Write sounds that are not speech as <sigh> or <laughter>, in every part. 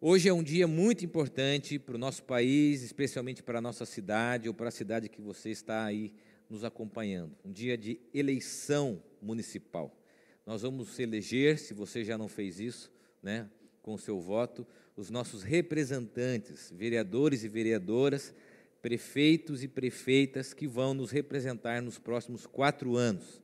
Hoje é um dia muito importante para o nosso país, especialmente para a nossa cidade ou para a cidade que você está aí nos acompanhando. Um dia de eleição municipal. Nós vamos eleger, se você já não fez isso, né, com o seu voto, os nossos representantes, vereadores e vereadoras, prefeitos e prefeitas que vão nos representar nos próximos quatro anos.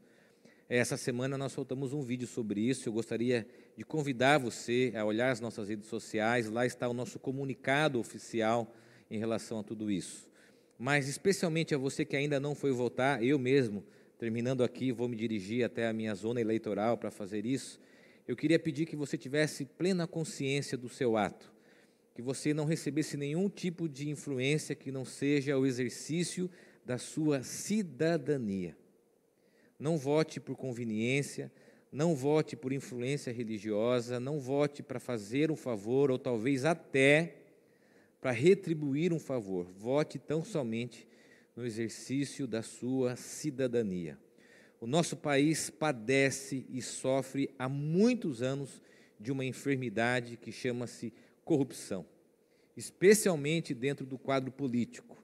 Essa semana nós soltamos um vídeo sobre isso. Eu gostaria de convidar você a olhar as nossas redes sociais. Lá está o nosso comunicado oficial em relação a tudo isso. Mas, especialmente a você que ainda não foi votar, eu mesmo, terminando aqui, vou me dirigir até a minha zona eleitoral para fazer isso. Eu queria pedir que você tivesse plena consciência do seu ato, que você não recebesse nenhum tipo de influência que não seja o exercício da sua cidadania. Não vote por conveniência, não vote por influência religiosa, não vote para fazer um favor ou talvez até para retribuir um favor. Vote tão somente no exercício da sua cidadania. O nosso país padece e sofre há muitos anos de uma enfermidade que chama-se corrupção, especialmente dentro do quadro político.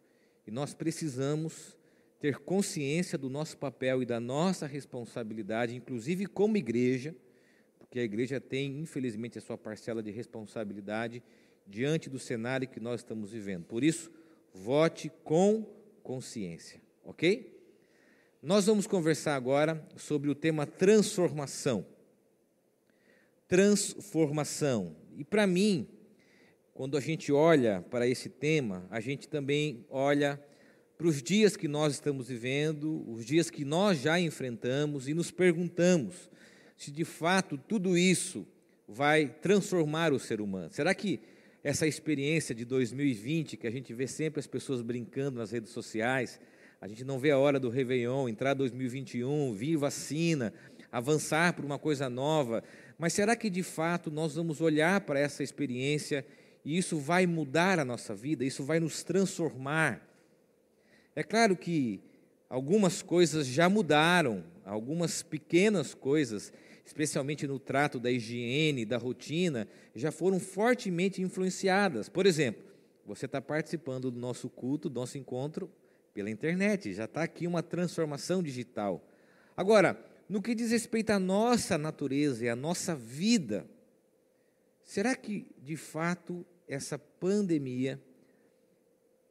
E nós precisamos ter consciência do nosso papel e da nossa responsabilidade, inclusive como igreja, porque a igreja tem, infelizmente, a sua parcela de responsabilidade diante do cenário que nós estamos vivendo. Por isso, vote com consciência, ok? Nós vamos conversar agora sobre o tema transformação. Transformação. E para mim, quando a gente olha para esse tema, a gente também olha para os dias que nós estamos vivendo, os dias que nós já enfrentamos e nos perguntamos se de fato tudo isso vai transformar o ser humano. Será que essa experiência de 2020, que a gente vê sempre as pessoas brincando nas redes sociais, a gente não vê a hora do Réveillon, entrar 2021, vir vacina, avançar por uma coisa nova, mas será que de fato nós vamos olhar para essa experiência e isso vai mudar a nossa vida, isso vai nos transformar? É claro que algumas coisas já mudaram, algumas pequenas coisas, especialmente no trato da higiene, da rotina, já foram fortemente influenciadas. Por exemplo, você está participando do nosso culto, do nosso encontro pela internet, já está aqui uma transformação digital. Agora, no que diz respeito à nossa natureza e à nossa vida, será que de fato essa pandemia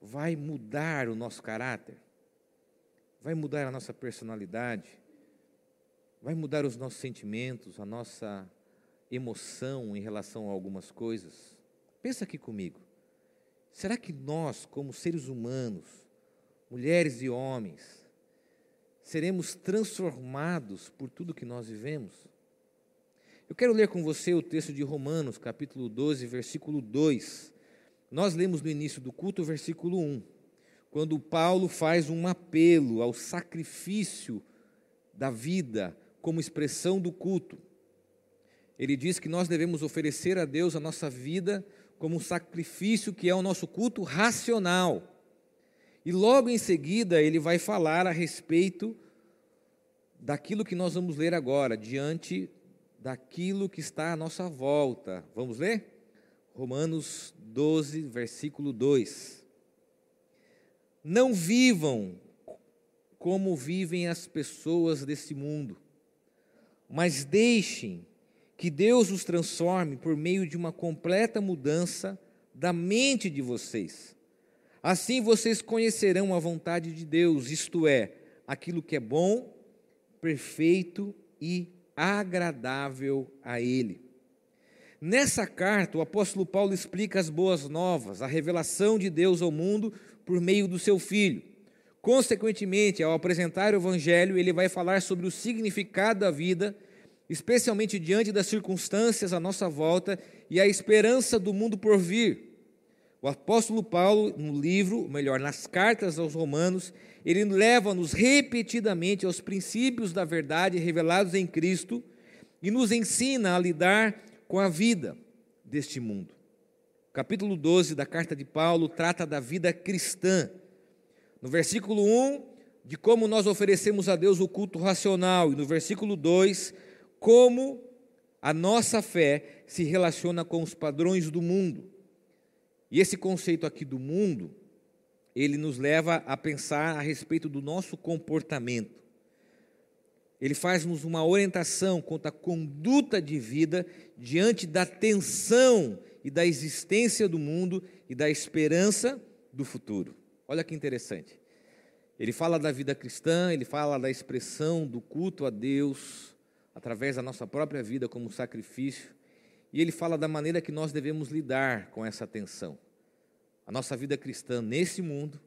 vai mudar o nosso caráter, vai mudar a nossa personalidade, vai mudar os nossos sentimentos, a nossa emoção em relação a algumas coisas. Pensa aqui comigo. Será que nós, como seres humanos, mulheres e homens, seremos transformados por tudo que nós vivemos? Eu quero ler com você o texto de Romanos, capítulo 12, versículo 2 nós lemos no início do culto o versículo 1, quando Paulo faz um apelo ao sacrifício da vida como expressão do culto. Ele diz que nós devemos oferecer a Deus a nossa vida como um sacrifício que é o nosso culto racional. E logo em seguida ele vai falar a respeito daquilo que nós vamos ler agora, diante daquilo que está à nossa volta. Vamos ler? Romanos 12, versículo 2. Não vivam como vivem as pessoas desse mundo, mas deixem que Deus os transforme por meio de uma completa mudança da mente de vocês. Assim vocês conhecerão a vontade de Deus, isto é, aquilo que é bom, perfeito e agradável a Ele. Nessa carta, o apóstolo Paulo explica as boas novas, a revelação de Deus ao mundo por meio do seu filho. Consequentemente, ao apresentar o evangelho, ele vai falar sobre o significado da vida, especialmente diante das circunstâncias à nossa volta e a esperança do mundo por vir. O apóstolo Paulo, no livro, melhor, nas cartas aos Romanos, ele leva-nos repetidamente aos princípios da verdade revelados em Cristo e nos ensina a lidar com a vida deste mundo. O capítulo 12 da carta de Paulo trata da vida cristã. No versículo 1, de como nós oferecemos a Deus o culto racional, e no versículo 2, como A nossa fé se relaciona com os padrões do mundo. E esse conceito aqui do mundo, ele nos leva a pensar a respeito do nosso comportamento. Ele faz-nos uma orientação quanto à conduta de vida diante da tensão e da existência do mundo e da esperança do futuro. Olha que interessante. Ele fala da vida cristã, ele fala da expressão do culto a Deus através da nossa própria vida como sacrifício, e ele fala da maneira que nós devemos lidar com essa tensão. A nossa vida cristã nesse mundo,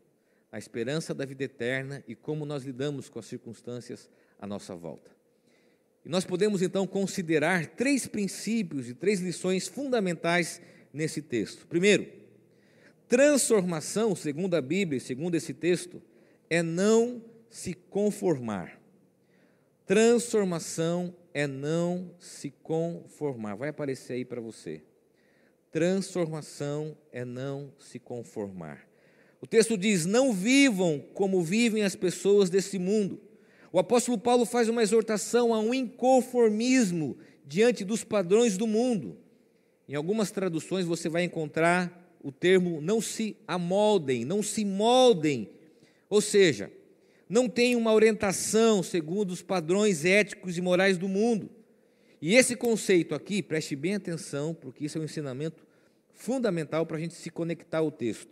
a esperança da vida eterna e como nós lidamos com as circunstâncias à nossa volta. E nós podemos então considerar três princípios e três lições fundamentais nesse texto. Primeiro, transformação, segundo a Bíblia segundo esse texto, é não se conformar. Transformação é não se conformar. Vai aparecer aí para você. Transformação é não se conformar. O texto diz: Não vivam como vivem as pessoas desse mundo o apóstolo Paulo faz uma exortação a um inconformismo diante dos padrões do mundo. Em algumas traduções você vai encontrar o termo não se amoldem, não se moldem. Ou seja, não tem uma orientação segundo os padrões éticos e morais do mundo. E esse conceito aqui, preste bem atenção, porque isso é um ensinamento fundamental para a gente se conectar ao texto.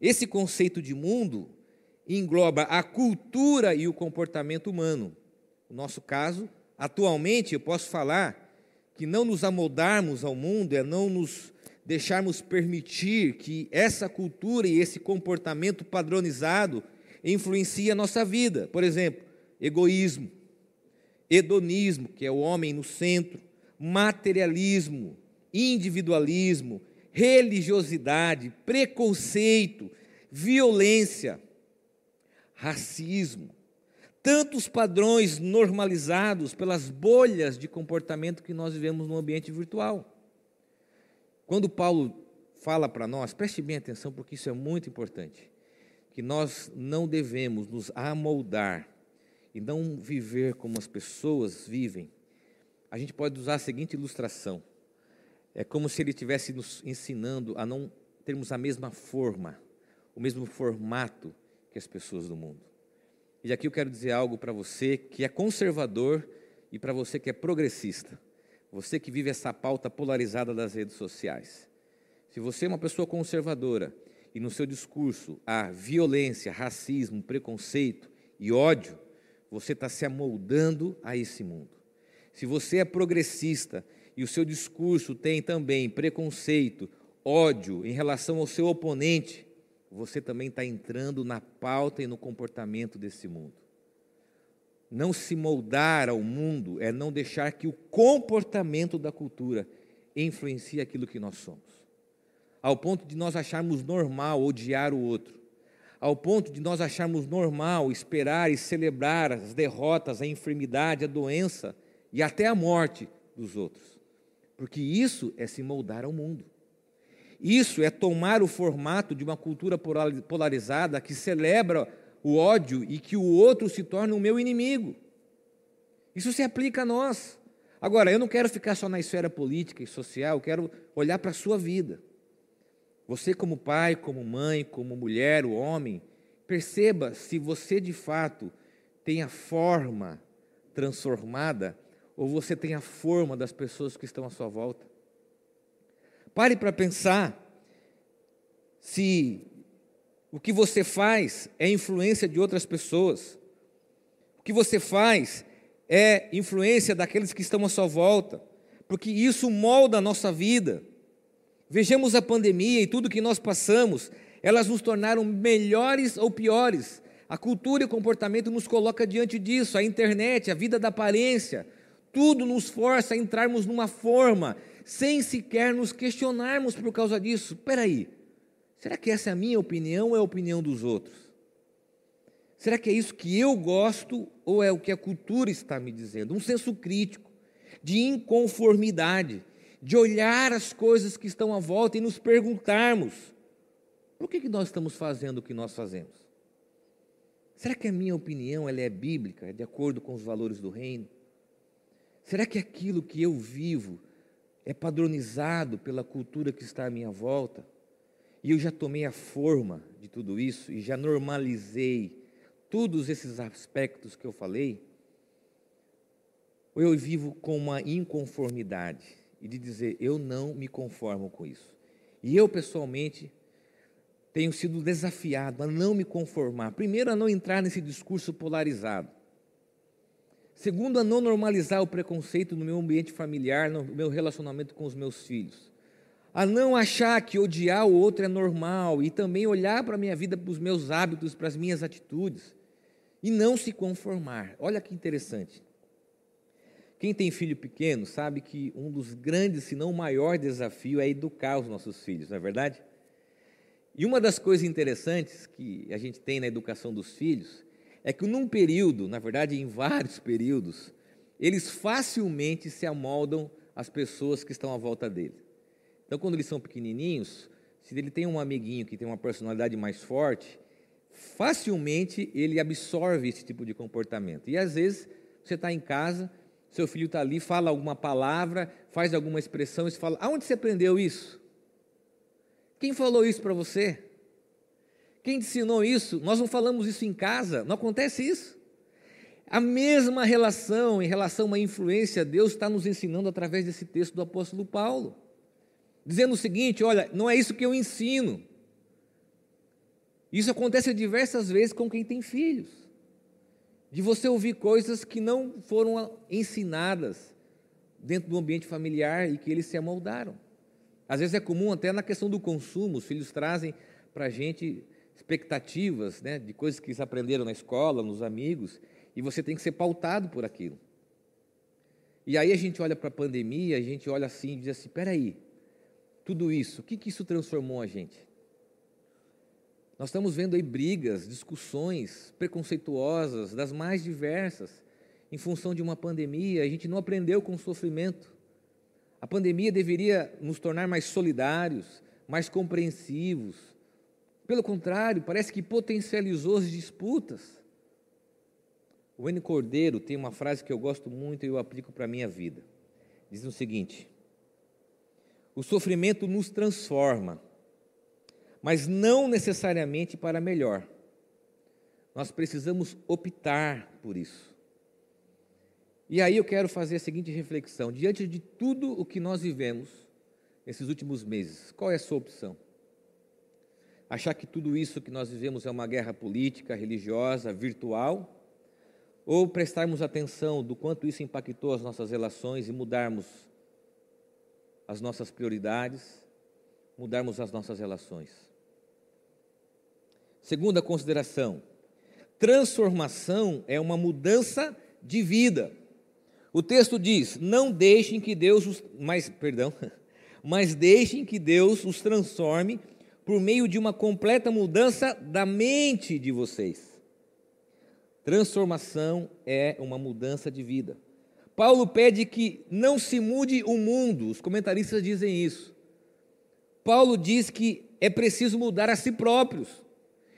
Esse conceito de mundo engloba a cultura e o comportamento humano. No nosso caso, atualmente, eu posso falar que não nos amoldarmos ao mundo é não nos deixarmos permitir que essa cultura e esse comportamento padronizado influencie a nossa vida. Por exemplo, egoísmo, hedonismo, que é o homem no centro, materialismo, individualismo, religiosidade, preconceito, violência, racismo, tantos padrões normalizados pelas bolhas de comportamento que nós vivemos no ambiente virtual. Quando Paulo fala para nós, preste bem atenção porque isso é muito importante, que nós não devemos nos amoldar e não viver como as pessoas vivem. A gente pode usar a seguinte ilustração: é como se ele estivesse nos ensinando a não termos a mesma forma, o mesmo formato que as pessoas do mundo. E aqui eu quero dizer algo para você que é conservador e para você que é progressista. Você que vive essa pauta polarizada das redes sociais. Se você é uma pessoa conservadora e no seu discurso há violência, racismo, preconceito e ódio, você está se amoldando a esse mundo. Se você é progressista e o seu discurso tem também preconceito, ódio em relação ao seu oponente, você também está entrando na pauta e no comportamento desse mundo. Não se moldar ao mundo é não deixar que o comportamento da cultura influencie aquilo que nós somos. Ao ponto de nós acharmos normal odiar o outro. Ao ponto de nós acharmos normal esperar e celebrar as derrotas, a enfermidade, a doença e até a morte dos outros. Porque isso é se moldar ao mundo. Isso é tomar o formato de uma cultura polarizada que celebra o ódio e que o outro se torna o meu inimigo. Isso se aplica a nós. Agora, eu não quero ficar só na esfera política e social, eu quero olhar para a sua vida. Você, como pai, como mãe, como mulher, o homem, perceba se você de fato tem a forma transformada ou você tem a forma das pessoas que estão à sua volta. Pare para pensar se o que você faz é influência de outras pessoas. O que você faz é influência daqueles que estão à sua volta, porque isso molda a nossa vida. Vejamos a pandemia e tudo que nós passamos, elas nos tornaram melhores ou piores. A cultura e o comportamento nos coloca diante disso, a internet, a vida da aparência, tudo nos força a entrarmos numa forma sem sequer nos questionarmos por causa disso. Espera aí, será que essa é a minha opinião ou é a opinião dos outros? Será que é isso que eu gosto ou é o que a cultura está me dizendo? Um senso crítico, de inconformidade, de olhar as coisas que estão à volta e nos perguntarmos: por que, que nós estamos fazendo o que nós fazemos? Será que a minha opinião ela é bíblica, é de acordo com os valores do reino? Será que aquilo que eu vivo é padronizado pela cultura que está à minha volta? E eu já tomei a forma de tudo isso e já normalizei todos esses aspectos que eu falei? Ou eu vivo com uma inconformidade e de dizer, eu não me conformo com isso? E eu, pessoalmente, tenho sido desafiado a não me conformar. Primeiro, a não entrar nesse discurso polarizado. Segundo, a não normalizar o preconceito no meu ambiente familiar, no meu relacionamento com os meus filhos. A não achar que odiar o outro é normal e também olhar para a minha vida, para os meus hábitos, para as minhas atitudes e não se conformar. Olha que interessante. Quem tem filho pequeno sabe que um dos grandes, se não o maior desafio é educar os nossos filhos, não é verdade? E uma das coisas interessantes que a gente tem na educação dos filhos é que num período, na verdade em vários períodos, eles facilmente se amoldam às pessoas que estão à volta dele. Então, quando eles são pequenininhos, se ele tem um amiguinho que tem uma personalidade mais forte, facilmente ele absorve esse tipo de comportamento. E às vezes você está em casa, seu filho está ali, fala alguma palavra, faz alguma expressão, e você fala: aonde você aprendeu isso? Quem falou isso para você? Quem ensinou isso? Nós não falamos isso em casa, não acontece isso. A mesma relação em relação uma influência, Deus está nos ensinando através desse texto do apóstolo Paulo, dizendo o seguinte: olha, não é isso que eu ensino. Isso acontece diversas vezes com quem tem filhos, de você ouvir coisas que não foram ensinadas dentro do ambiente familiar e que eles se amoldaram. Às vezes é comum até na questão do consumo, os filhos trazem para a gente expectativas né, de coisas que eles aprenderam na escola, nos amigos, e você tem que ser pautado por aquilo. E aí a gente olha para a pandemia, a gente olha assim e diz assim: peraí, tudo isso, o que, que isso transformou a gente? Nós estamos vendo aí brigas, discussões preconceituosas, das mais diversas, em função de uma pandemia, a gente não aprendeu com o sofrimento. A pandemia deveria nos tornar mais solidários, mais compreensivos, pelo contrário, parece que potencializou as disputas. O N. Cordeiro tem uma frase que eu gosto muito e eu aplico para a minha vida. Diz o seguinte: O sofrimento nos transforma, mas não necessariamente para melhor. Nós precisamos optar por isso. E aí eu quero fazer a seguinte reflexão: diante de tudo o que nós vivemos nesses últimos meses, qual é a sua opção? Achar que tudo isso que nós vivemos é uma guerra política, religiosa, virtual, ou prestarmos atenção do quanto isso impactou as nossas relações e mudarmos as nossas prioridades, mudarmos as nossas relações. Segunda consideração: transformação é uma mudança de vida. O texto diz: "Não deixem que Deus os, mas, perdão, <laughs> mas deixem que Deus os transforme por meio de uma completa mudança da mente de vocês. Transformação é uma mudança de vida. Paulo pede que não se mude o mundo, os comentaristas dizem isso. Paulo diz que é preciso mudar a si próprios.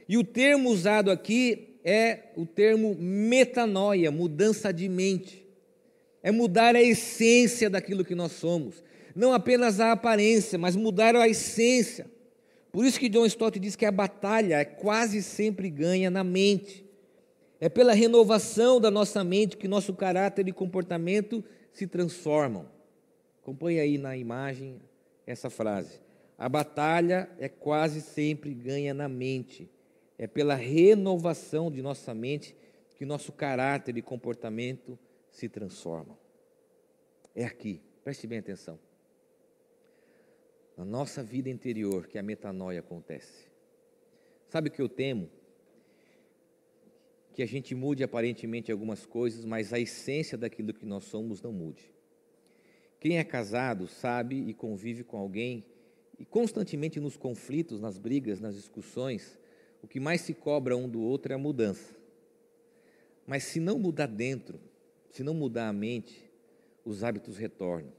E o termo usado aqui é o termo metanoia, mudança de mente. É mudar a essência daquilo que nós somos. Não apenas a aparência, mas mudar a essência. Por isso que John Stott diz que a batalha quase sempre ganha na mente. É pela renovação da nossa mente que nosso caráter e comportamento se transformam. Acompanhe aí na imagem essa frase. A batalha é quase sempre ganha na mente. É pela renovação de nossa mente que nosso caráter e comportamento se transformam. É aqui, preste bem atenção na nossa vida interior que a metanoia acontece. Sabe o que eu temo? Que a gente mude aparentemente algumas coisas, mas a essência daquilo que nós somos não mude. Quem é casado sabe e convive com alguém e constantemente nos conflitos, nas brigas, nas discussões, o que mais se cobra um do outro é a mudança. Mas se não mudar dentro, se não mudar a mente, os hábitos retornam.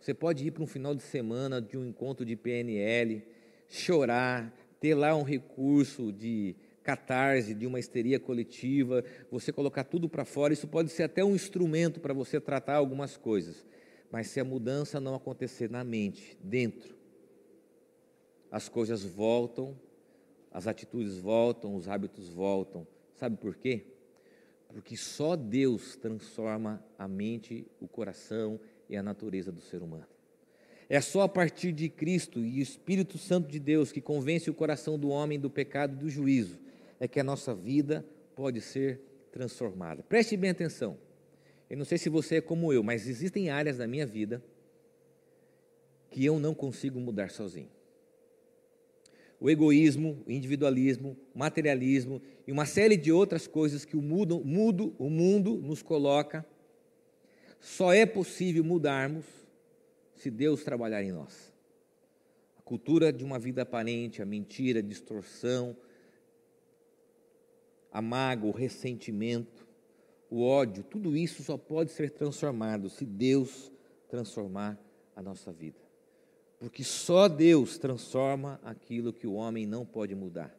Você pode ir para um final de semana de um encontro de PNL, chorar, ter lá um recurso de catarse, de uma histeria coletiva, você colocar tudo para fora, isso pode ser até um instrumento para você tratar algumas coisas. Mas se a mudança não acontecer na mente, dentro, as coisas voltam, as atitudes voltam, os hábitos voltam. Sabe por quê? Porque só Deus transforma a mente, o coração e a natureza do ser humano. É só a partir de Cristo e o Espírito Santo de Deus que convence o coração do homem do pecado e do juízo, é que a nossa vida pode ser transformada. Preste bem atenção. Eu não sei se você é como eu, mas existem áreas da minha vida que eu não consigo mudar sozinho. O egoísmo, o individualismo, o materialismo e uma série de outras coisas que o mundo, o mundo nos coloca, só é possível mudarmos se Deus trabalhar em nós. A cultura de uma vida aparente, a mentira, a distorção, a mágoa, o ressentimento, o ódio, tudo isso só pode ser transformado se Deus transformar a nossa vida. Porque só Deus transforma aquilo que o homem não pode mudar.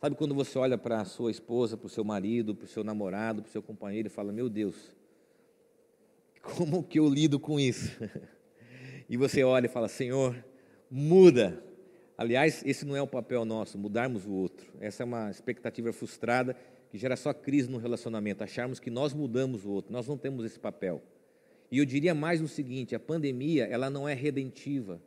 Sabe quando você olha para a sua esposa, para o seu marido, para o seu namorado, para o seu companheiro e fala: Meu Deus, como que eu lido com isso? <laughs> e você olha e fala: Senhor, muda. Aliás, esse não é o papel nosso, mudarmos o outro. Essa é uma expectativa frustrada que gera só crise no relacionamento, acharmos que nós mudamos o outro. Nós não temos esse papel. E eu diria mais o seguinte: a pandemia, ela não é redentiva.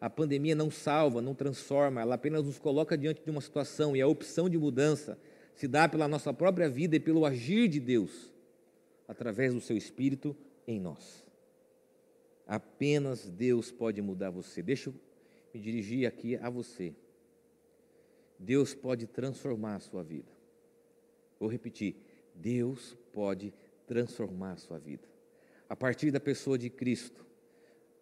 A pandemia não salva, não transforma, ela apenas nos coloca diante de uma situação e a opção de mudança se dá pela nossa própria vida e pelo agir de Deus através do seu espírito em nós. Apenas Deus pode mudar você. Deixa eu me dirigir aqui a você. Deus pode transformar a sua vida. Vou repetir: Deus pode transformar a sua vida. A partir da pessoa de Cristo,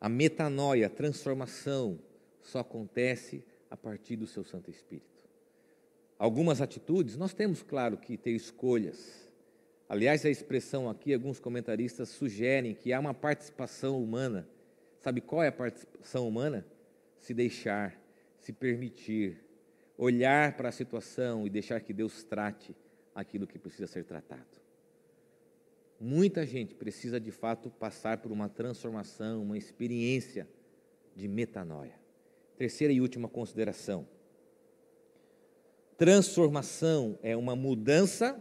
a metanoia, a transformação, só acontece a partir do seu Santo Espírito. Algumas atitudes, nós temos, claro, que ter escolhas. Aliás, a expressão aqui, alguns comentaristas sugerem que há uma participação humana. Sabe qual é a participação humana? se deixar, se permitir, olhar para a situação e deixar que Deus trate aquilo que precisa ser tratado. Muita gente precisa de fato passar por uma transformação, uma experiência de metanoia. Terceira e última consideração. Transformação é uma mudança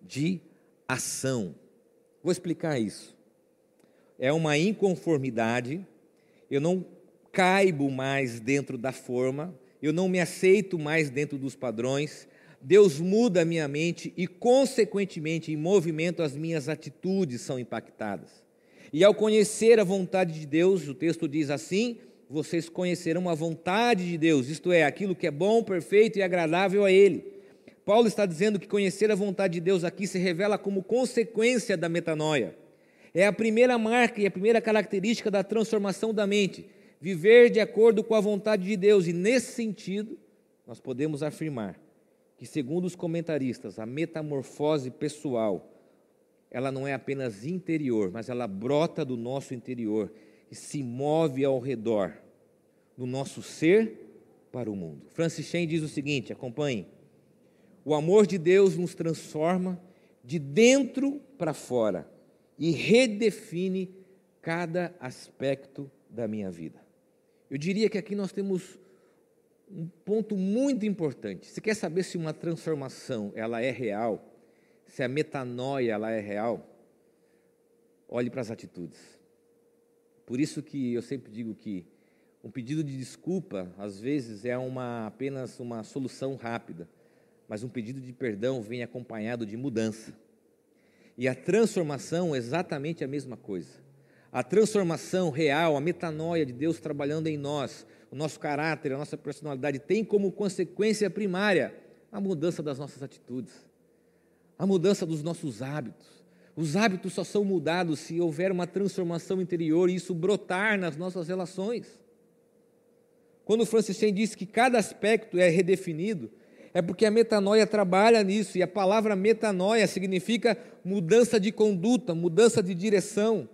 de ação. Vou explicar isso. É uma inconformidade. Eu não caibo mais dentro da forma, eu não me aceito mais dentro dos padrões. Deus muda a minha mente e, consequentemente, em movimento, as minhas atitudes são impactadas. E ao conhecer a vontade de Deus, o texto diz assim: vocês conhecerão a vontade de Deus, isto é, aquilo que é bom, perfeito e agradável a Ele. Paulo está dizendo que conhecer a vontade de Deus aqui se revela como consequência da metanoia. É a primeira marca e a primeira característica da transformação da mente viver de acordo com a vontade de Deus. E nesse sentido, nós podemos afirmar que, segundo os comentaristas, a metamorfose pessoal, ela não é apenas interior, mas ela brota do nosso interior e se move ao redor do nosso ser para o mundo. Francis diz o seguinte, acompanhe: O amor de Deus nos transforma de dentro para fora e redefine cada aspecto da minha vida. Eu diria que aqui nós temos um ponto muito importante. Você quer saber se uma transformação ela é real? Se a metanoia ela é real? Olhe para as atitudes. Por isso que eu sempre digo que um pedido de desculpa às vezes é uma apenas uma solução rápida, mas um pedido de perdão vem acompanhado de mudança. E a transformação é exatamente a mesma coisa a transformação real, a metanoia de Deus trabalhando em nós, o nosso caráter, a nossa personalidade, tem como consequência primária a mudança das nossas atitudes, a mudança dos nossos hábitos. Os hábitos só são mudados se houver uma transformação interior e isso brotar nas nossas relações. Quando Francis Chan disse que cada aspecto é redefinido, é porque a metanoia trabalha nisso, e a palavra metanoia significa mudança de conduta, mudança de direção.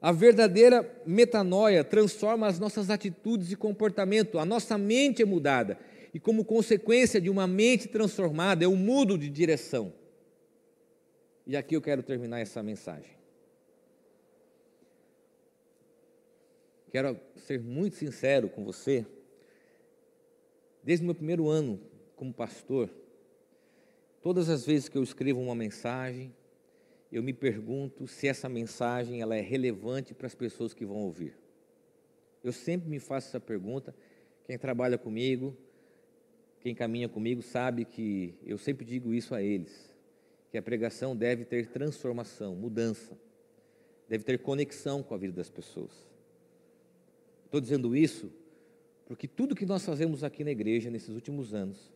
A verdadeira metanoia transforma as nossas atitudes e comportamento, a nossa mente é mudada e como consequência de uma mente transformada, eu mudo de direção. E aqui eu quero terminar essa mensagem. Quero ser muito sincero com você. Desde o meu primeiro ano como pastor, todas as vezes que eu escrevo uma mensagem, eu me pergunto se essa mensagem ela é relevante para as pessoas que vão ouvir. Eu sempre me faço essa pergunta. Quem trabalha comigo, quem caminha comigo, sabe que eu sempre digo isso a eles: que a pregação deve ter transformação, mudança, deve ter conexão com a vida das pessoas. Estou dizendo isso porque tudo que nós fazemos aqui na igreja nesses últimos anos,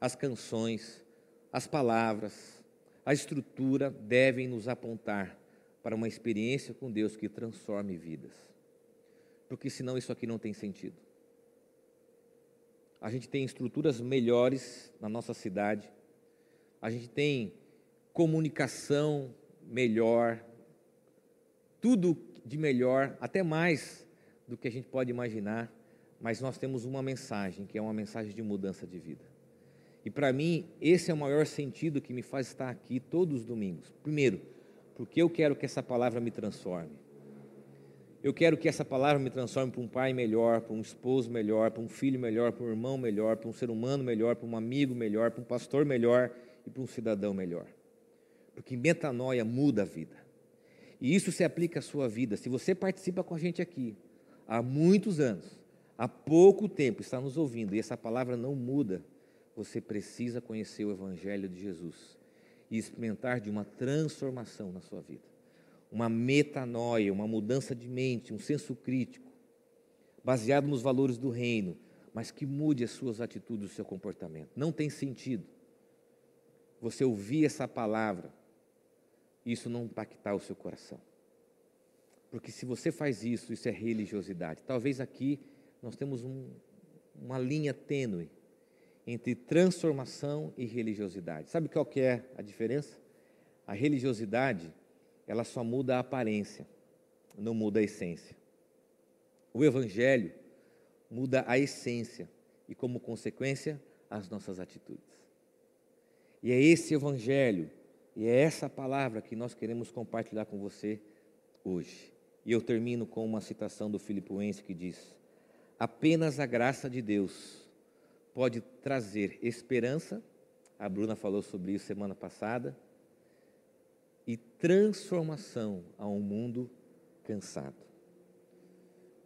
as canções, as palavras, a estrutura devem nos apontar para uma experiência com Deus que transforme vidas. Porque senão isso aqui não tem sentido. A gente tem estruturas melhores na nossa cidade, a gente tem comunicação melhor, tudo de melhor, até mais do que a gente pode imaginar, mas nós temos uma mensagem, que é uma mensagem de mudança de vida. E para mim, esse é o maior sentido que me faz estar aqui todos os domingos. Primeiro, porque eu quero que essa palavra me transforme. Eu quero que essa palavra me transforme para um pai melhor, para um esposo melhor, para um filho melhor, para um irmão melhor, para um ser humano melhor, para um amigo melhor, para um pastor melhor e para um cidadão melhor. Porque metanoia muda a vida. E isso se aplica à sua vida. Se você participa com a gente aqui, há muitos anos, há pouco tempo está nos ouvindo e essa palavra não muda, você precisa conhecer o Evangelho de Jesus e experimentar de uma transformação na sua vida. Uma metanoia, uma mudança de mente, um senso crítico, baseado nos valores do reino, mas que mude as suas atitudes, o seu comportamento. Não tem sentido você ouvir essa palavra e isso não impactar o seu coração. Porque se você faz isso, isso é religiosidade. Talvez aqui nós temos um, uma linha tênue entre transformação e religiosidade. Sabe qual que é a diferença? A religiosidade, ela só muda a aparência, não muda a essência. O evangelho muda a essência e como consequência as nossas atitudes. E é esse evangelho e é essa palavra que nós queremos compartilhar com você hoje. E eu termino com uma citação do Filipenses que diz: Apenas a graça de Deus pode trazer esperança, a Bruna falou sobre isso semana passada, e transformação a um mundo cansado.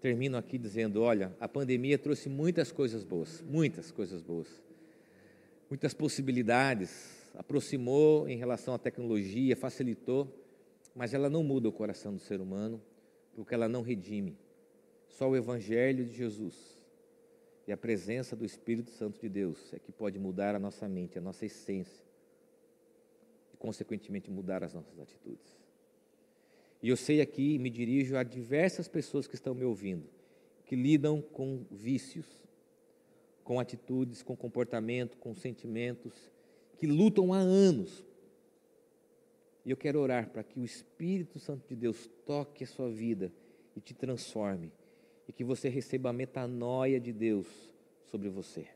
Termino aqui dizendo: olha, a pandemia trouxe muitas coisas boas, muitas coisas boas, muitas possibilidades, aproximou em relação à tecnologia, facilitou, mas ela não muda o coração do ser humano porque ela não redime. Só o Evangelho de Jesus e a presença do Espírito Santo de Deus é que pode mudar a nossa mente, a nossa essência e, consequentemente, mudar as nossas atitudes. E eu sei aqui, me dirijo a diversas pessoas que estão me ouvindo, que lidam com vícios, com atitudes, com comportamento, com sentimentos, que lutam há anos e eu quero orar para que o Espírito Santo de Deus toque a sua vida e te transforme. E que você receba a metanoia de Deus sobre você.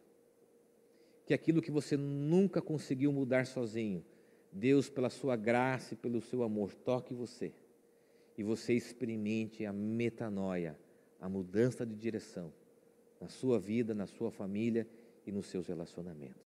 Que aquilo que você nunca conseguiu mudar sozinho, Deus, pela sua graça e pelo seu amor, toque você. E você experimente a metanoia, a mudança de direção na sua vida, na sua família e nos seus relacionamentos.